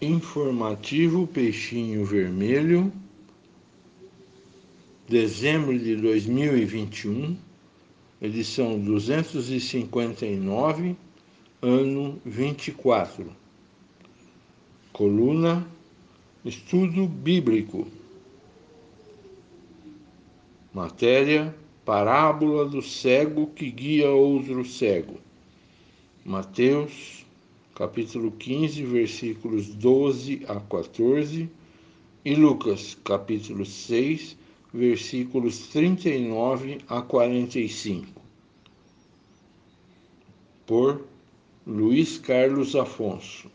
Informativo Peixinho Vermelho, dezembro de 2021, edição 259, ano 24. Coluna Estudo Bíblico. Matéria Parábola do cego que guia outro cego. Mateus, capítulo 15, versículos 12 a 14, e Lucas, capítulo 6, versículos 39 a 45. Por Luiz Carlos Afonso.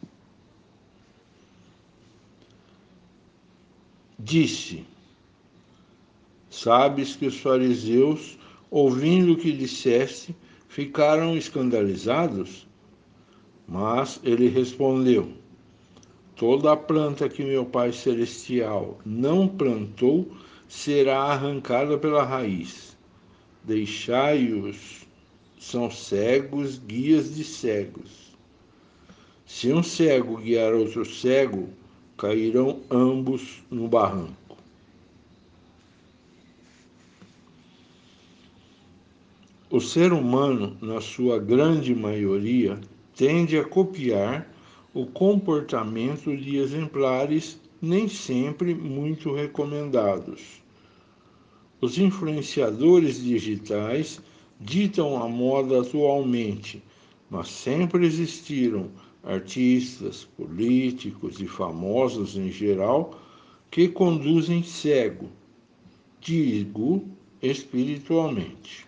Disse: Sabes que os fariseus, ouvindo o que disseste, ficaram escandalizados? Mas ele respondeu: Toda planta que meu Pai Celestial não plantou será arrancada pela raiz. Deixai-os, são cegos, guias de cegos. Se um cego guiar outro cego, cairão ambos no barranco. O ser humano, na sua grande maioria, tende a copiar o comportamento de exemplares nem sempre muito recomendados. Os influenciadores digitais ditam a moda atualmente, mas sempre existiram artistas, políticos e famosos em geral que conduzem cego, digo espiritualmente.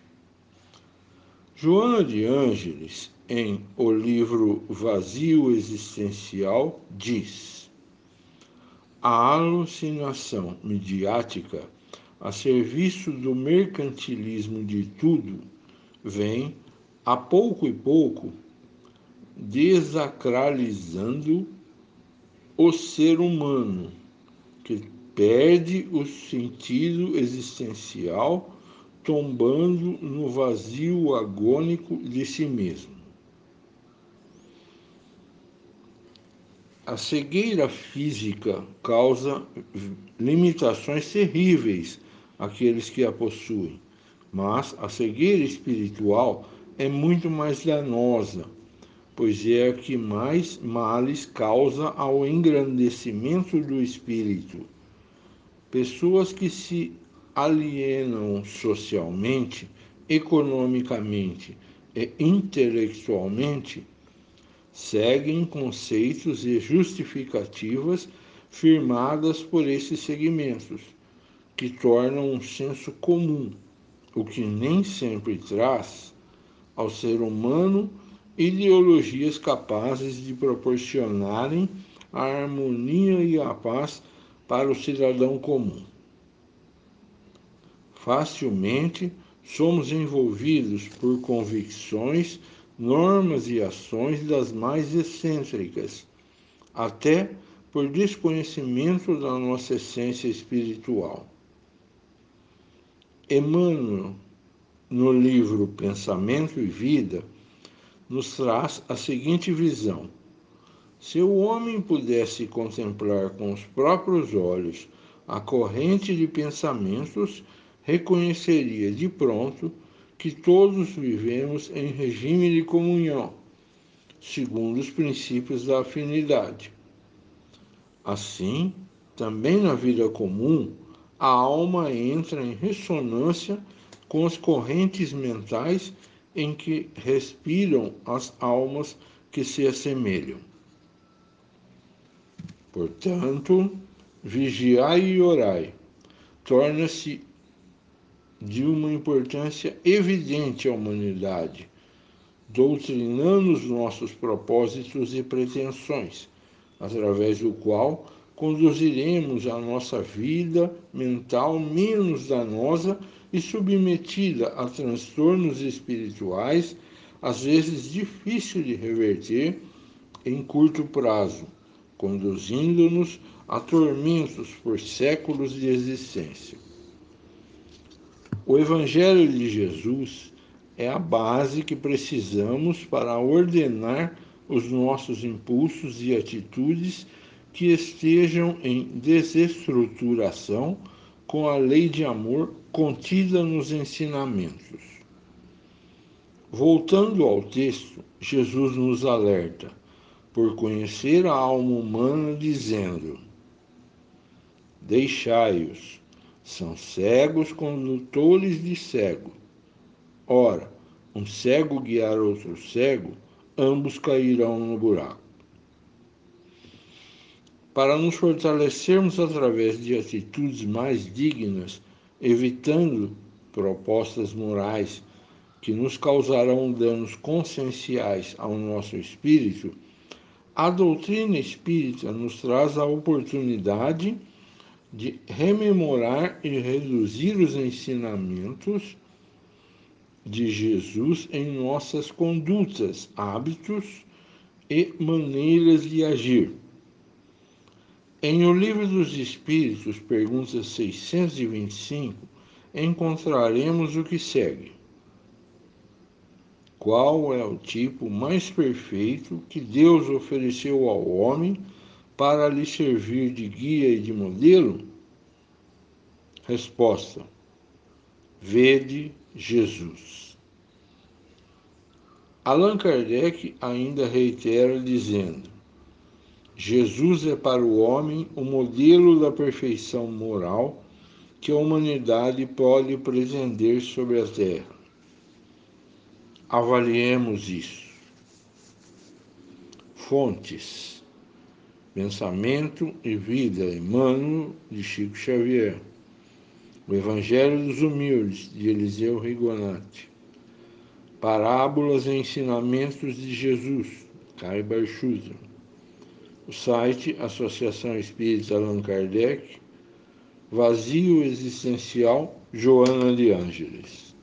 Joana de Ângeles, em O livro Vazio Existencial, diz: A alucinação midiática a serviço do mercantilismo de tudo vem, a pouco e pouco, desacralizando o ser humano, que perde o sentido existencial tombando no vazio agônico de si mesmo. A cegueira física causa limitações terríveis àqueles que a possuem, mas a cegueira espiritual é muito mais danosa, pois é a que mais males causa ao engrandecimento do espírito. Pessoas que se alienam socialmente, economicamente e intelectualmente, seguem conceitos e justificativas firmadas por esses segmentos, que tornam um senso comum, o que nem sempre traz ao ser humano ideologias capazes de proporcionarem a harmonia e a paz para o cidadão comum. Facilmente somos envolvidos por convicções, normas e ações das mais excêntricas, até por desconhecimento da nossa essência espiritual. Emmanuel, no livro Pensamento e Vida, nos traz a seguinte visão: se o homem pudesse contemplar com os próprios olhos a corrente de pensamentos reconheceria de pronto que todos vivemos em regime de comunhão, segundo os princípios da afinidade. Assim, também na vida comum, a alma entra em ressonância com as correntes mentais em que respiram as almas que se assemelham. Portanto, vigiai e orai torna-se de uma importância evidente à humanidade, doutrinando os nossos propósitos e pretensões, através do qual conduziremos a nossa vida mental menos danosa e submetida a transtornos espirituais, às vezes difícil de reverter em curto prazo, conduzindo-nos a tormentos por séculos de existência. O Evangelho de Jesus é a base que precisamos para ordenar os nossos impulsos e atitudes que estejam em desestruturação com a lei de amor contida nos ensinamentos. Voltando ao texto, Jesus nos alerta por conhecer a alma humana, dizendo: Deixai-os, são cegos condutores de cego. Ora, um cego guiar outro cego, ambos cairão no buraco. Para nos fortalecermos através de atitudes mais dignas, evitando propostas morais que nos causarão danos conscienciais ao nosso espírito, a doutrina espírita nos traz a oportunidade de rememorar e reduzir os ensinamentos de Jesus em nossas condutas, hábitos e maneiras de agir. Em O Livro dos Espíritos, pergunta 625, encontraremos o que segue. Qual é o tipo mais perfeito que Deus ofereceu ao homem para lhe servir de guia e de modelo? Resposta: Vede Jesus. Allan Kardec ainda reitera dizendo: Jesus é para o homem o modelo da perfeição moral que a humanidade pode pretender sobre a terra. Avaliemos isso. Fontes: Pensamento e Vida, Emmanuel, de Chico Xavier. O Evangelho dos Humildes, de Eliseu Rigonati. Parábolas e Ensinamentos de Jesus, Caio Barchusa. O site Associação Espírita Allan Kardec. Vazio Existencial, Joana de Ângeles.